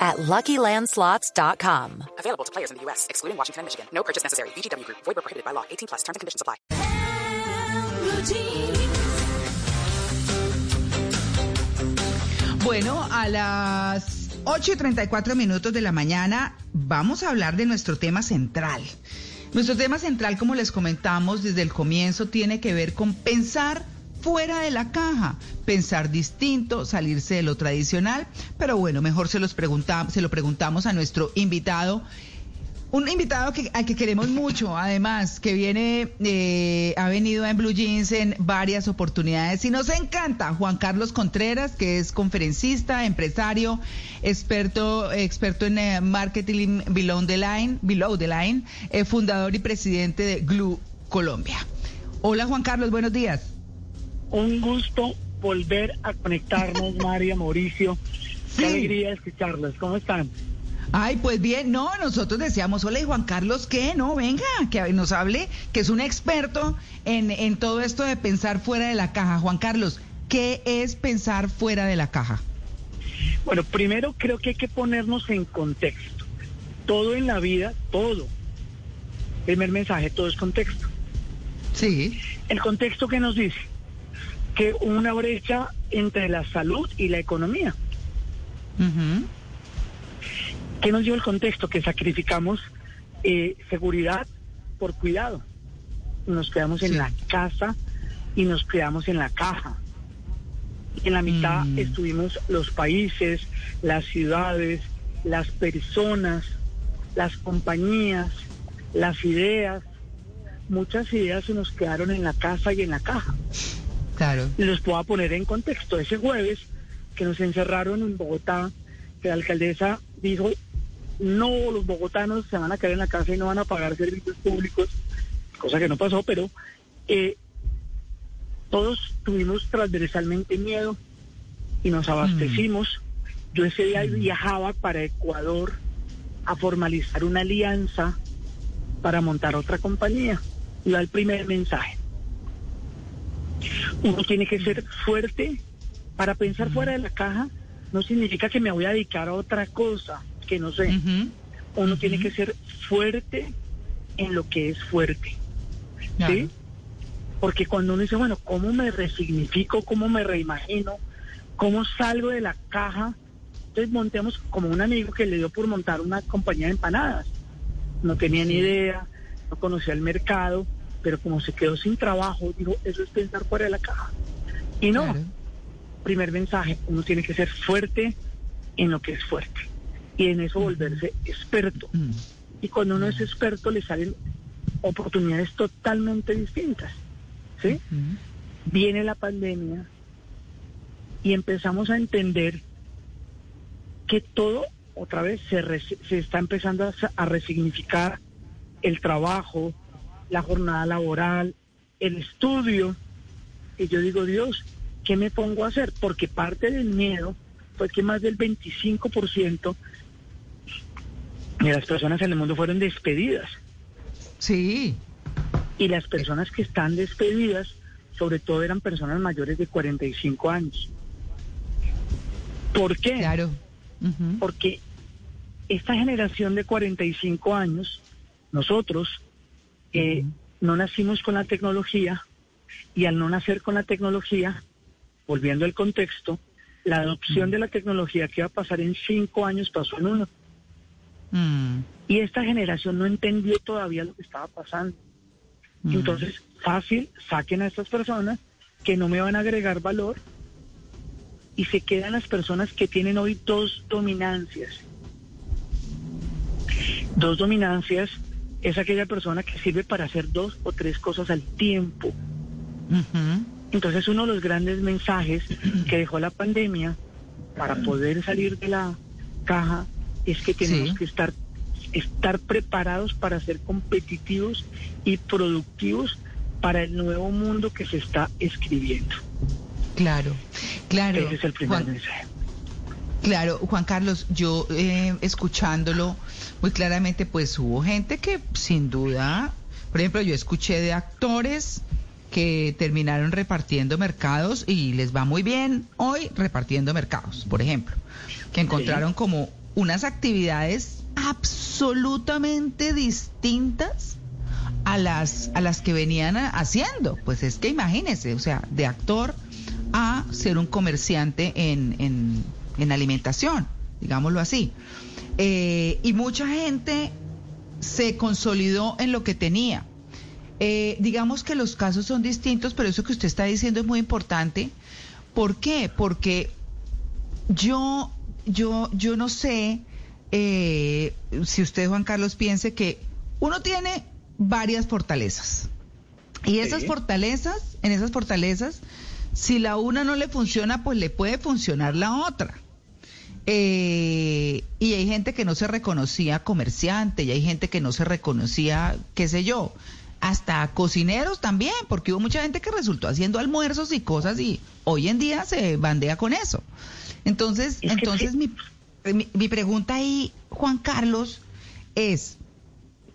at LuckyLandSlots.com. Available to players in the U.S., excluding Washington and Michigan. No purchase necessary. VGW Group. Void where prohibited by law. 18 plus. Terms and conditions apply. Bueno, a las 8 y 34 minutos de la mañana vamos a hablar de nuestro tema central. Nuestro tema central, como les comentamos desde el comienzo, tiene que ver con pensar fuera de la caja, pensar distinto, salirse de lo tradicional. Pero bueno, mejor se, los preguntamos, se lo preguntamos a nuestro invitado. Un invitado que, al que queremos mucho, además, que viene, eh, ha venido en Blue Jeans en varias oportunidades y nos encanta. Juan Carlos Contreras, que es conferencista, empresario, experto, experto en eh, marketing below the line, below the line, eh, fundador y presidente de Glue Colombia. Hola Juan Carlos, buenos días. Un gusto volver a conectarnos, María, Mauricio. Qué Sí. alegría escucharlos. ¿Cómo están? Ay, pues bien, no, nosotros decíamos, hola, y Juan Carlos, ¿qué? No, venga, que nos hable, que es un experto en, en todo esto de pensar fuera de la caja. Juan Carlos, ¿qué es pensar fuera de la caja? Bueno, primero creo que hay que ponernos en contexto. Todo en la vida, todo. Primer mensaje, todo es contexto. Sí. El contexto que nos dice que una brecha entre la salud y la economía. Ujú. ¿Qué nos dio el contexto? Que sacrificamos eh, seguridad por cuidado. Nos quedamos en la casa y nos quedamos en la caja. En la mitad Mm. estuvimos los países, las ciudades, las personas, las compañías, las ideas. Muchas ideas se nos quedaron en la casa y en la caja. Claro. Y los puedo poner en contexto. Ese jueves que nos encerraron en Bogotá, que la alcaldesa dijo, no, los bogotanos se van a quedar en la casa y no van a pagar servicios públicos, cosa que no pasó, pero eh, todos tuvimos transversalmente miedo y nos abastecimos. Yo ese día viajaba para Ecuador a formalizar una alianza para montar otra compañía. Y va el primer mensaje. Uno tiene que ser fuerte para pensar fuera de la caja. No significa que me voy a dedicar a otra cosa que no sé. Uno tiene que ser fuerte en lo que es fuerte. Claro. ¿Sí? Porque cuando uno dice, bueno, ¿cómo me resignifico? ¿Cómo me reimagino? ¿Cómo salgo de la caja? Entonces montemos como un amigo que le dio por montar una compañía de empanadas. No tenía ni idea, no conocía el mercado, pero como se quedó sin trabajo, dijo, eso es pensar fuera de la caja. Y no, Claro. primer mensaje, uno tiene que ser fuerte en lo que es fuerte. Y en eso volverse experto. Mm. Y cuando uno es experto le salen oportunidades totalmente distintas. ¿Sí? Viene la pandemia y empezamos a entender que todo otra vez se, res- se está empezando a resignificar el trabajo, la jornada laboral, el estudio. Y yo digo, Dios, ¿qué me pongo a hacer? Porque parte del miedo fue que más del 25% de las personas en el mundo fueron despedidas. Sí. Y las personas que están despedidas, sobre todo eran personas mayores de 45 años. ¿Por qué? Claro. Porque esta generación de 45 años, nosotros eh, no nacimos con la tecnología y al no nacer con la tecnología, volviendo al contexto, la adopción de la tecnología que iba a pasar en cinco años pasó en uno. Mm. Y esta generación no entendió todavía lo que estaba pasando. Entonces, fácil, saquen a estas personas que no me van a agregar valor y se quedan las personas que tienen hoy dos dominancias. Dos dominancias es aquella persona que sirve para hacer dos o tres cosas al tiempo. Entonces uno de los grandes mensajes que dejó la pandemia para poder salir de la caja es que tenemos Sí. que estar estar preparados para ser competitivos y productivos para el nuevo mundo que se está escribiendo. Claro, claro. Ese es el primer Juan- mensaje. Claro, Juan Carlos, yo eh, escuchándolo muy claramente, pues hubo gente que sin duda, por ejemplo, yo escuché de actores que terminaron repartiendo mercados y les va muy bien hoy repartiendo mercados, por ejemplo, que encontraron como unas actividades absolutamente distintas a las a las que venían haciendo. Pues es que imagínense, o sea, de actor a ser un comerciante en, en, en alimentación, digámoslo así. Eh, y mucha gente se consolidó en lo que tenía. Eh, digamos que los casos son distintos, pero eso que usted está diciendo es muy importante. ¿Por qué? Porque yo, yo, yo no sé eh, si usted, Juan Carlos, piense que uno tiene varias fortalezas. Y esas Sí. fortalezas, en esas fortalezas, si la una no le funciona, pues le puede funcionar la otra. Eh, y hay gente que no se reconocía comerciante, y hay gente que no se reconocía, qué sé yo, hasta cocineros también, porque hubo mucha gente que resultó haciendo almuerzos y cosas y hoy en día se bandea con eso. Entonces, Es entonces mi, mi pregunta ahí, Juan Carlos, es,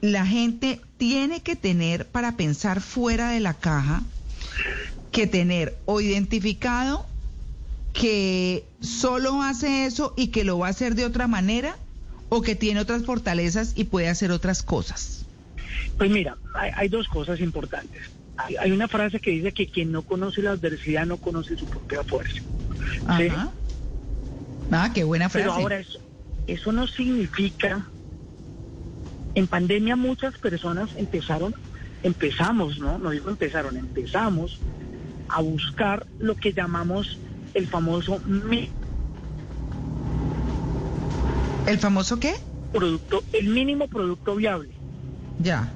la gente tiene que tener para pensar fuera de la caja, que tener o identificado que solo hace eso y que lo va a hacer de otra manera o que tiene otras fortalezas y puede hacer otras cosas. Pues mira, hay, hay dos cosas importantes. Hay, hay una frase que dice que quien no conoce la adversidad no conoce su propia fuerza. ¿sí? Ajá. Ah, qué buena frase. Pero ahora eso, eso no significa, en pandemia muchas personas empezaron, empezamos, ¿no? No digo empezaron, empezamos a buscar lo que llamamos el famoso ¿El famoso qué? producto, el mínimo producto viable. Ya.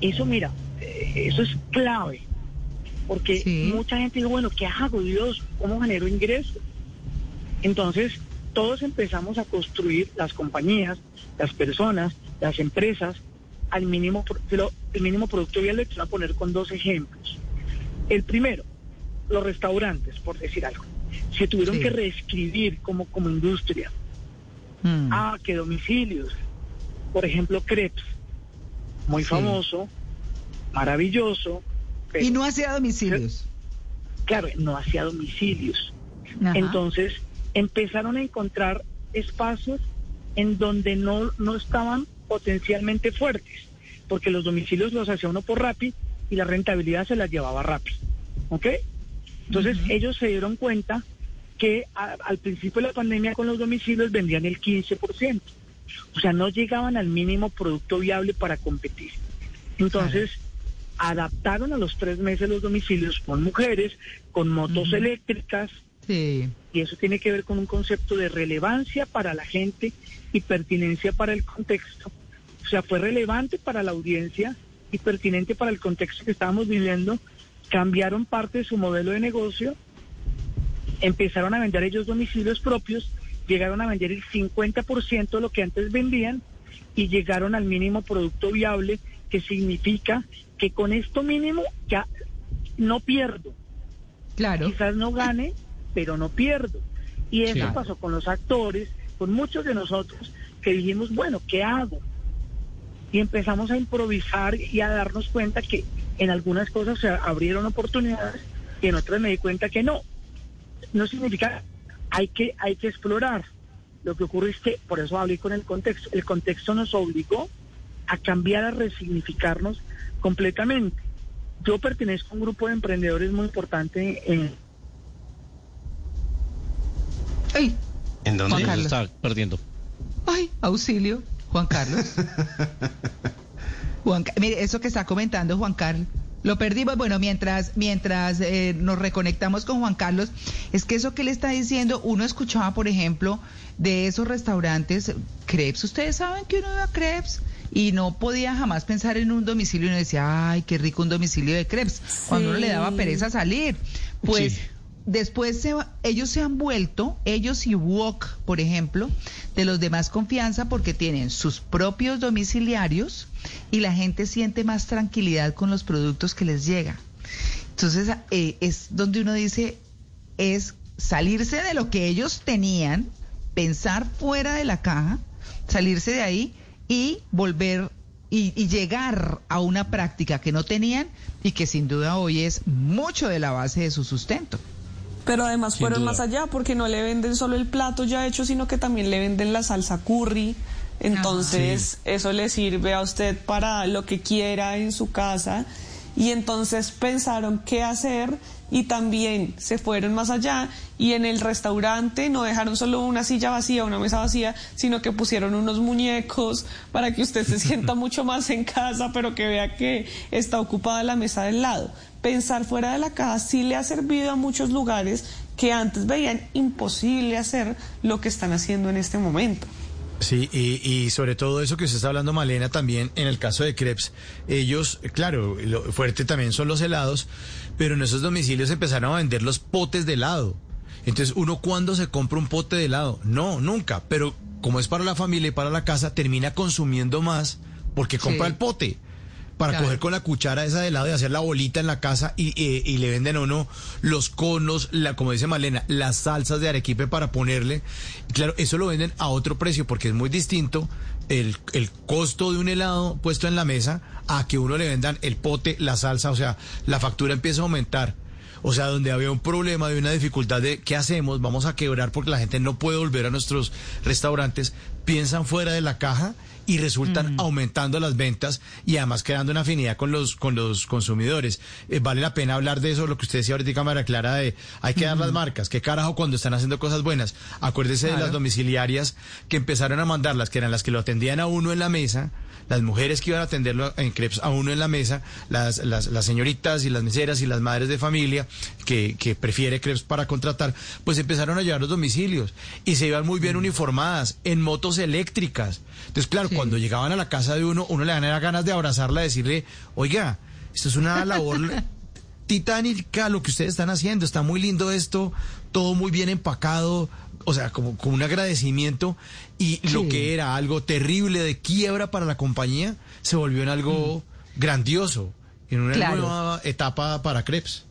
Eso, mira, eh, eso es clave, porque Sí. mucha gente dice, bueno, ¿qué hago, Dios? ¿Cómo genero ingresos? Entonces, todos empezamos a construir las compañías, las personas, las empresas, al mínimo, el mínimo producto viable, te voy a poner con dos ejemplos. El primero, los restaurantes, por decir algo. Se tuvieron Sí. que reescribir como, como industria. Mm. Ah, que domicilios. Por ejemplo, crepes. Muy Sí. famoso, maravilloso. pero, y no hacía domicilios. Claro, no hacía domicilios. Ajá. Entonces, empezaron a encontrar espacios en donde no, no estaban potencialmente fuertes, porque los domicilios los hacía uno por Rappi y la rentabilidad se la llevaba Rappi. ¿Ok? Entonces, ellos se dieron cuenta que a- al principio de la pandemia con los domicilios vendían el 15%. O sea, no llegaban al mínimo producto viable para competir. Entonces, adaptaron a los tres meses los domicilios con mujeres, con motos eléctricas, Sí. y eso tiene que ver con un concepto de relevancia para la gente y pertinencia para el contexto. O sea, fue relevante para la audiencia y pertinente para el contexto que estábamos viviendo. Cambiaron parte de su modelo de negocio, empezaron a vender ellos domicilios propios, llegaron a vender el 50% de lo que antes vendían y llegaron al mínimo producto viable, que significa que con esto mínimo ya no pierdo. Claro. Quizás no gane, pero no pierdo. Y eso pasó con los actores, con muchos de nosotros que dijimos, bueno, ¿qué hago? Y empezamos a improvisar y a darnos cuenta que en algunas cosas se abrieron oportunidades y en otras me di cuenta que no. No significa, hay que, hay que explorar. Lo que ocurre es que, por eso hablé con el contexto, el contexto nos obligó a cambiar, a resignificarnos completamente. Yo pertenezco a un grupo de emprendedores muy importante en, Ay, ¿En dónde? Se está perdiendo. ay, auxilio, Juan Carlos. Juan, mire, eso que está comentando Juan Carlos. Lo perdimos, bueno, mientras, mientras eh, nos reconectamos con Juan Carlos, es que eso que le está diciendo, uno escuchaba, por ejemplo, de esos restaurantes, crepes, ustedes saben que uno iba a crepes y no podía jamás pensar en un domicilio y uno decía, ay, qué rico un domicilio de crepes, cuando uno le daba pereza salir. Pues Sí. Después se, ellos se han vuelto, ellos y Wok, por ejemplo, de los de más confianza porque tienen sus propios domiciliarios y la gente siente más tranquilidad con los productos que les llega. Entonces eh, es donde uno dice, es salirse de lo que ellos tenían, pensar fuera de la caja, salirse de ahí y volver y, y, llegar a una práctica que no tenían y que sin duda hoy es mucho de la base de su sustento. Pero además Sin fueron duda. más allá porque no le venden solo el plato ya hecho, sino que también le venden la salsa curry. Entonces eso le sirve a usted para lo que quiera en su casa. Y entonces pensaron qué hacer y también se fueron más allá y en el restaurante no dejaron solo una silla vacía, una mesa vacía, sino que pusieron unos muñecos para que usted se sienta mucho más en casa, pero que vea que está ocupada la mesa del lado. Pensar fuera de la caja sí le ha servido a muchos lugares que antes veían imposible hacer lo que están haciendo en este momento. Sí, y, y sobre todo eso que usted está hablando, Malena, también en el caso de Krebs, ellos, claro, lo fuerte también son los helados, pero en esos domicilios empezaron a vender los potes de helado. Entonces, uno cuando se compra un pote de helado, no, nunca, pero como es para la familia y para la casa, termina consumiendo más porque compra Sí. el pote. Para Claro. coger con la cuchara esa de helado y hacer la bolita en la casa y, y- y le venden a uno los conos, la, como dice Malena, las salsas de arequipe para ponerle. Y claro, eso lo venden a otro precio porque es muy distinto el, el costo de un helado puesto en la mesa a que uno le vendan el pote, la salsa, o sea, la factura empieza a aumentar. O sea, donde había un problema de una dificultad de qué hacemos, vamos a quebrar porque la gente no puede volver a nuestros restaurantes, piensan fuera de la caja y resultan aumentando las ventas y además creando una afinidad con los con los consumidores. Eh, vale la pena hablar de eso, lo que usted decía ahorita, María Clara, de hay que dar las marcas, qué carajo cuando están haciendo cosas buenas. Acuérdese de las domiciliarias que empezaron a mandarlas, que eran las que lo atendían a uno en la mesa, las mujeres que iban a atenderlo en crepes a uno en la mesa, las, las, las señoritas y las meseras y las madres de familia que, que prefiere crepes para contratar, pues empezaron a llevar los domicilios y se iban muy bien uniformadas en motos eléctricas. Entonces, claro, Sí. cuando llegaban a la casa de uno, uno le dan ganas de abrazarla, decirle, oiga, esto es una labor titánica lo que ustedes están haciendo, está muy lindo esto, todo muy bien empacado, o sea, como, como un agradecimiento y lo que era algo terrible de quiebra para la compañía se volvió en algo grandioso, en una Claro. nueva etapa para Krebs.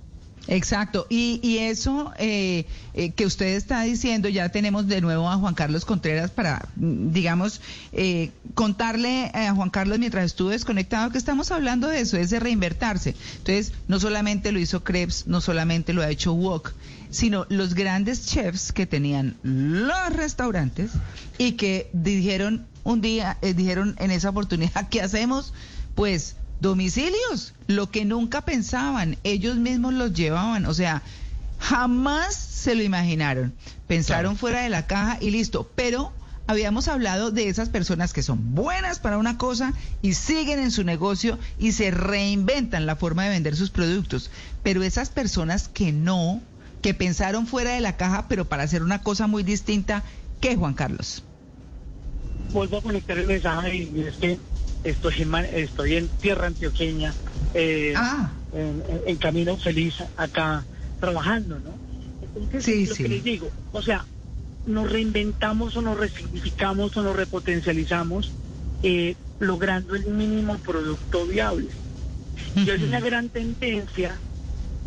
Exacto, y, y eso eh, eh, que usted está diciendo, ya tenemos de nuevo a Juan Carlos Contreras para, mm, digamos, eh, contarle a Juan Carlos mientras estuvo desconectado que estamos hablando de eso, es de reinvertirse. Entonces, no solamente lo hizo Krebs, no solamente lo ha hecho Wok, sino los grandes chefs que tenían los restaurantes y que dijeron un día, eh, dijeron en esa oportunidad, ¿qué hacemos? Pues domicilios, lo que nunca pensaban, ellos mismos los llevaban, o sea, jamás se lo imaginaron, pensaron Claro. fuera de la caja y listo, pero habíamos hablado de esas personas que son buenas para una cosa y siguen en su negocio y se reinventan la forma de vender sus productos, pero esas personas que no, que pensaron fuera de la caja, pero para hacer una cosa muy distinta, ¿qué, Juan Carlos? vuelvo a conectar el mensaje y es que estoy en, Ma- estoy en tierra antioqueña, eh, Ah. en, camino feliz acá trabajando, ¿no? Entonces, Sí, lo sí. que les digo, o sea, nos reinventamos o nos resignificamos o nos repotencializamos eh, logrando el mínimo producto viable. Y hoy una gran tendencia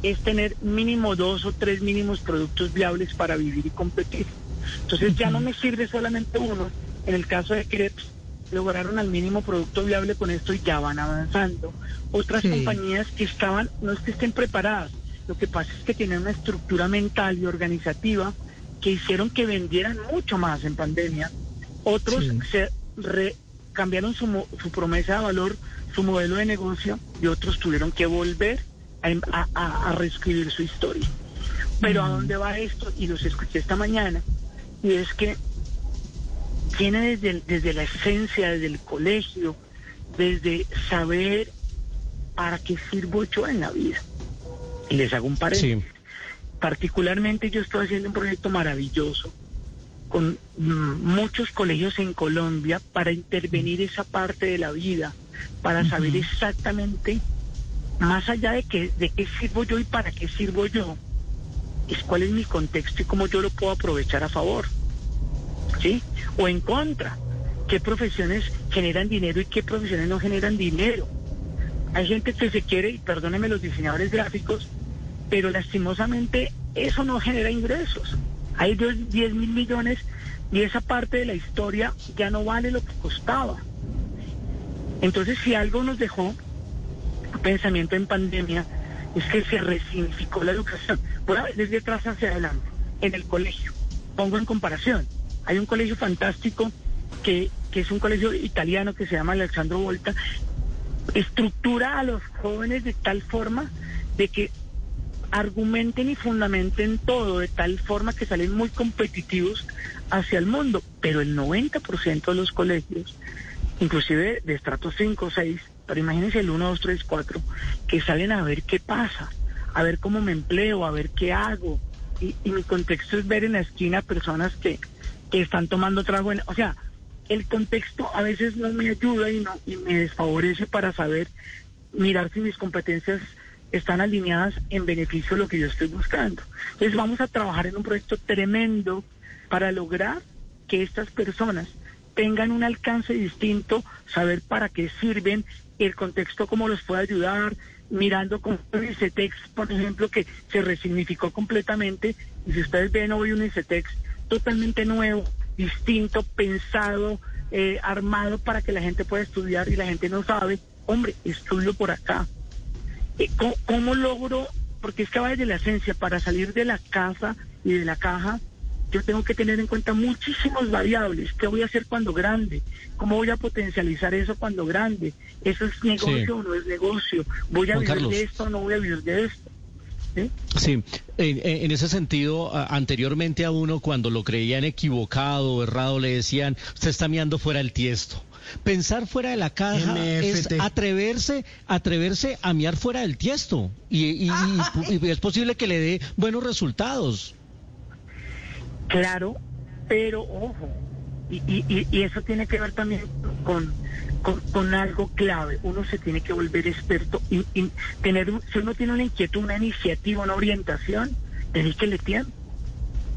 es tener mínimo dos o tres mínimos productos viables para vivir y competir. Entonces ya no me sirve solamente uno. En el caso de Krebs, lograron al mínimo producto viable con esto y ya van avanzando. Otras Sí. compañías que estaban, no es que estén preparadas, lo que pasa es que tienen una estructura mental y organizativa que hicieron que vendieran mucho más en pandemia. Otros Sí. se re- cambiaron su, su promesa de valor, su modelo de negocio y otros tuvieron que volver a, em- a- a- a reescribir su historia. Pero ¿a dónde va esto? Y los escuché esta mañana. Y es que tiene desde, el- desde la esencia, desde el colegio, desde saber para qué sirvo yo en la vida. Y les hago un paréntesis. Particularmente yo estoy haciendo un proyecto maravilloso con mm, muchos colegios en Colombia para intervenir esa parte de la vida, para saber exactamente, más allá de, que, de qué sirvo yo y para qué sirvo yo, es cuál es mi contexto y cómo yo lo puedo aprovechar a favor, ¿sí? O en contra, qué profesiones generan dinero y qué profesiones no generan dinero. Hay gente que se quiere, y perdónenme los diseñadores gráficos, pero lastimosamente eso no genera ingresos. Hay 10 mil millones y esa parte de la historia ya no vale lo que costaba. Entonces, si algo nos dejó pensamiento en pandemia, es que se resignificó la educación. Bueno, desde atrás hacia adelante, en el colegio. Pongo en comparación. Hay un colegio fantástico que, que es un colegio italiano que se llama Alexandro Volta. Estructura a los jóvenes de tal forma de que argumenten y fundamenten todo de tal forma que salen muy competitivos hacia el mundo, pero el 90% de los colegios, inclusive de estratos 5 o 6, pero imagínense el 1, 2, 3, 4, que salen a ver qué pasa, a ver cómo me empleo, a ver qué hago. Y, mi contexto es ver en la esquina personas que, que están tomando trago. En, o sea, el contexto a veces no me ayuda y, no, y me desfavorece para saber mirar si mis competencias están alineadas en beneficio de lo que yo estoy buscando. Entonces vamos a trabajar en un proyecto tremendo para lograr que estas personas tengan un alcance distinto, saber para qué sirven, el contexto cómo los puede ayudar, mirando con un ICETEX, por ejemplo, que se resignificó completamente. Y si ustedes ven hoy un ICETEX totalmente nuevo, distinto, pensado, eh, armado para que la gente pueda estudiar y la gente no sabe, hombre, estudio por acá eh, ¿Cómo, logro? Porque es que va desde la esencia, para salir de la casa y de la caja, yo tengo que tener en cuenta muchísimas variables. ¿Qué voy a hacer cuando grande? ¿Cómo voy a potencializar eso cuando grande? ¿Eso es negocio o no es negocio? ¿Voy a vivir de esto o no voy a vivir de esto? ¿Sí? en, ese sentido, anteriormente a uno cuando lo creían equivocado o errado le decían, usted está mirando fuera el tiesto. Pensar fuera de la caja es atreverse, atreverse a miar fuera del tiesto y, es posible que le dé buenos resultados. Claro, pero ojo, y, eso tiene que ver también con, con, algo clave. Uno se tiene que volver experto y, tener, si uno tiene una inquietud, una iniciativa, una orientación, le tiempo.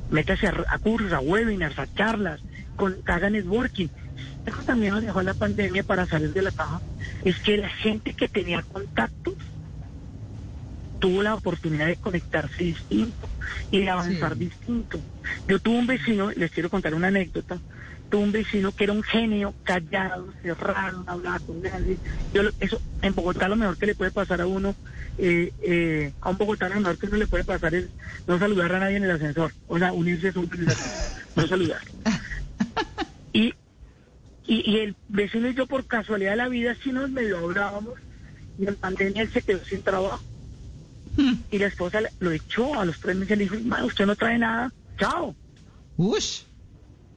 Métase a, cursos, a webinars, a charlas, con, haga networking eso también nos dejó la pandemia para salir de la caja, es que la gente que tenía contactos tuvo la oportunidad de conectarse distinto y de avanzar distinto. Yo tuve un vecino, les quiero contar una anécdota, tuve un vecino que era un genio, callado, cerrado, no hablaba con nadie. Yo, eso, en Bogotá lo mejor que le puede pasar a uno, eh, eh, a un bogotano lo mejor que no le puede pasar es no saludar a nadie en el ascensor, o sea, unirse a su no saludar. Y y, el vecino y yo por casualidad de la vida sí nos medio hablábamos y en pandemia él se quedó sin trabajo. Hmm. Y la esposa lo echó a los tres meses y le dijo, usted no trae nada, chao. Ush.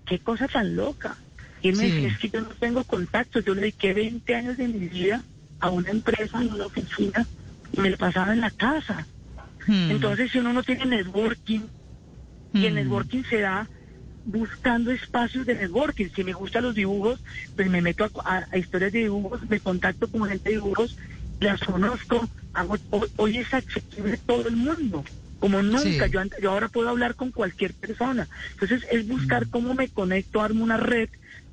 Qué cosa tan loca. Y él me dice, es que yo no tengo contacto, yo le dediqué 20 años de mi vida a una empresa, en una oficina, y me lo pasaba en la casa. Hmm. Entonces, si uno no tiene networking, y el hmm. networking se da buscando espacios de networking. Si me gustan los dibujos, pues me meto a, historias de dibujos, me contacto con gente de dibujos, las conozco, hago, hoy, es accesible todo el mundo. Como nunca, yo, yo ahora puedo hablar con cualquier persona. Entonces es buscar mm. cómo me conecto, armo una red,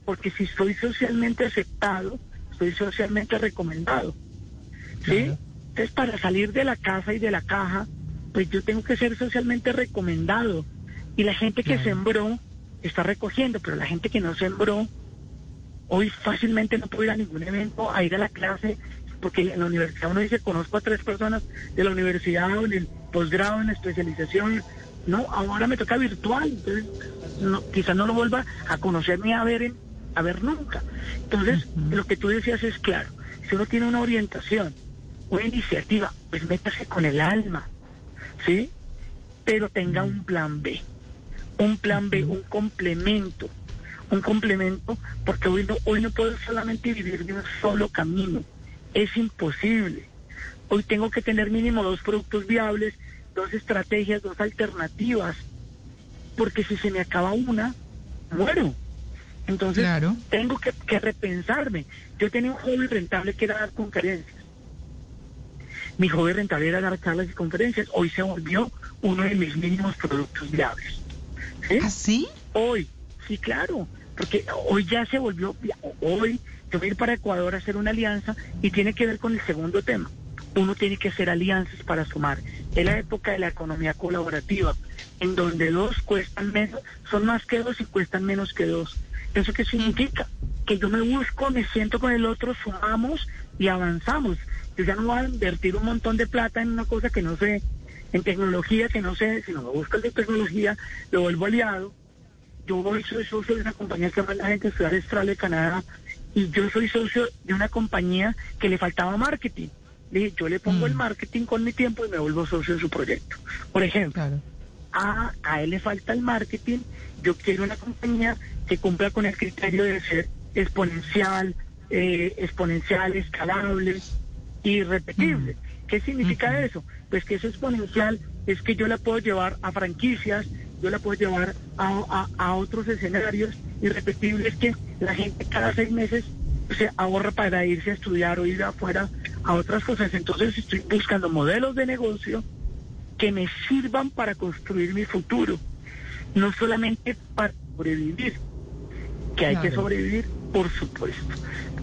porque si estoy socialmente aceptado, estoy socialmente recomendado. ¿Sí? Entonces para salir de la casa y de la caja, pues yo tengo que ser socialmente recomendado. Y la gente que sembró, está recogiendo, pero la gente que no sembró, hoy fácilmente no puede ir a ningún evento, a ir a la clase, porque en la universidad uno dice, conozco a tres personas de la universidad o en el posgrado, en la especialización, no, ahora me toca virtual, entonces no, quizás no lo vuelva a conocer ni a ver, a ver nunca. Entonces, lo que tú decías es claro, si uno tiene una orientación, una iniciativa, pues métase con el alma, ¿sí? Pero tenga un plan B un plan B, un complemento, un complemento, porque hoy no, hoy no puedo solamente vivir de un solo camino, es imposible. Hoy tengo que tener mínimo dos productos viables, dos estrategias, dos alternativas, porque si se me acaba una, muero. Entonces tengo que, repensarme. Yo tenía un hobby rentable que era dar conferencias. mi hobby rentable era dar charlas y conferencias. Hoy se volvió uno de mis mínimos productos viables. ¿Sí? ¿Ah, sí? Hoy, sí, claro, porque hoy ya se volvió, hoy yo voy a ir para Ecuador a hacer una alianza y tiene que ver con el segundo tema. Uno tiene que hacer alianzas para sumar. Es la época de la economía colaborativa, en donde dos cuestan menos, son más que dos y cuestan menos que dos. ¿Eso qué significa? Que yo me busco, me siento con el otro, sumamos y avanzamos. Yo ya no voy a invertir un montón de plata en una cosa que no sé, en tecnología que no sé, si no me busco el de tecnología, lo vuelvo aliado. Yo voy, soy socio de una compañía que manda gente a estudiar de Canadá y yo soy socio de una compañía que le faltaba marketing. Le dije, yo le pongo el marketing con mi tiempo y me vuelvo socio de su proyecto. Por ejemplo, a, a él le falta el marketing, yo quiero una compañía que cumpla con el criterio de ser exponencial, eh, exponencial, escalable y repetible. ¿Qué significa eso? Pues que eso exponencial es que yo la puedo llevar a franquicias, yo la puedo llevar a, a, otros escenarios y repetible es que la gente cada seis meses se ahorra para irse a estudiar o ir afuera a otras cosas. Entonces estoy buscando modelos de negocio que me sirvan para construir mi futuro, no solamente para sobrevivir, que hay que sobrevivir, por supuesto,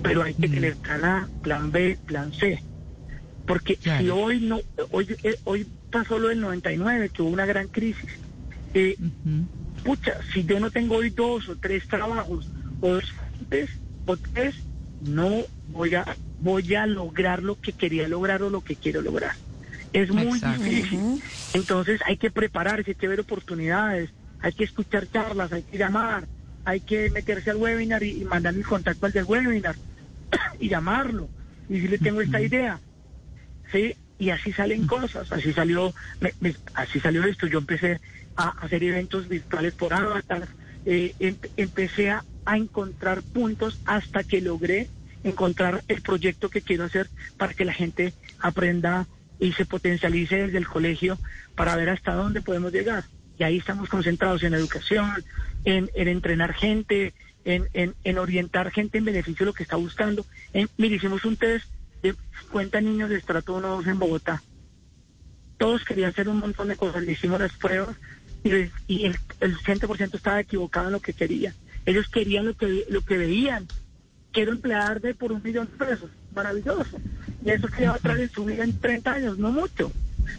pero hay que tener plan A, plan B, plan C. Porque si hoy no, hoy, eh, hoy pasó lo del 99, que hubo una gran crisis, eh, pucha, si yo no tengo hoy dos o tres trabajos o dos o tres, no voy a voy a lograr lo que quería lograr o lo que quiero lograr. Es muy difícil. Entonces hay que prepararse, hay que ver oportunidades, hay que escuchar charlas, hay que llamar, hay que meterse al webinar y, mandar el contacto al del webinar y llamarlo y decirle tengo esta idea. Sí, y así salen cosas, así salió, así salió esto. Yo empecé a hacer eventos virtuales por Avatar, eh, em, empecé a, encontrar puntos hasta que logré encontrar el proyecto que quiero hacer para que la gente aprenda y se potencialice desde el colegio para ver hasta dónde podemos llegar. Y ahí estamos concentrados en educación, en, entrenar gente, en, en, orientar gente en beneficio de lo que está buscando. En, mire, hicimos un test de 50 niños de estrato 1 2 en Bogotá. Todos querían hacer un montón de cosas, le hicimos las pruebas y, y el, el 100% estaba equivocado en lo que quería. Ellos querían lo que, lo que veían. Quiero emplear de por un millón de pesos. Maravilloso. Y eso que va a traer en su vida en 30 años, no mucho.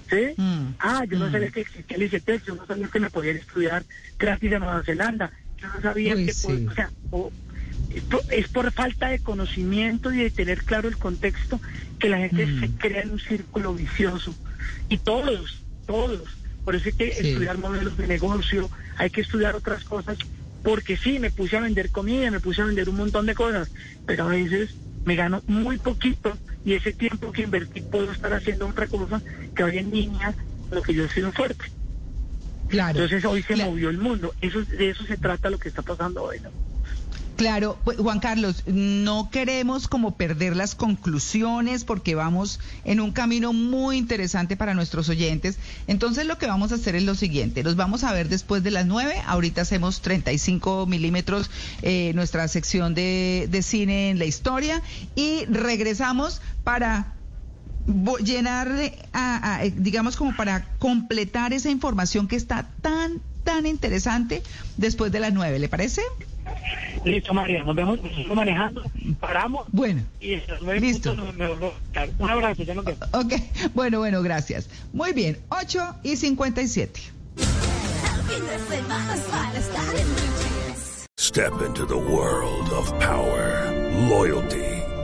¿Sí? Mm. Ah, yo no mm. sabía que existía el ICT, yo no sabía que me podía estudiar gratis de Nueva Zelanda. Yo no sabía que, o sea, es por falta de conocimiento y de tener claro el contexto que la gente se mm. crea en un círculo vicioso. Y todos, todos. Por eso hay que estudiar modelos de negocio, hay que estudiar otras cosas, porque sí, me puse a vender comida, me puse a vender un montón de cosas, pero a veces me gano muy poquito y ese tiempo que invertí puedo estar haciendo otra cosa que hoy en día lo que yo he sido fuerte. Claro. Entonces hoy se movió el mundo. Eso, de eso se trata lo que está pasando hoy. ¿no? Claro, pues, Juan Carlos, no queremos como perder las conclusiones porque vamos en un camino muy interesante para nuestros oyentes. Entonces lo que vamos a hacer es lo siguiente, los vamos a ver después de las nueve, ahorita hacemos 35 milímetros eh, nuestra sección de, de cine en la historia y regresamos para llenar, a, digamos como para completar esa información que está tan, tan interesante después de las nueve, ¿le parece? Listo, María, nos vemos manejando, paramos. Bueno, y listo. Un abrazo, ya nos vemos. Ok, bueno, bueno, gracias. Muy bien, 8 y 57. Step into the world of power, loyalty,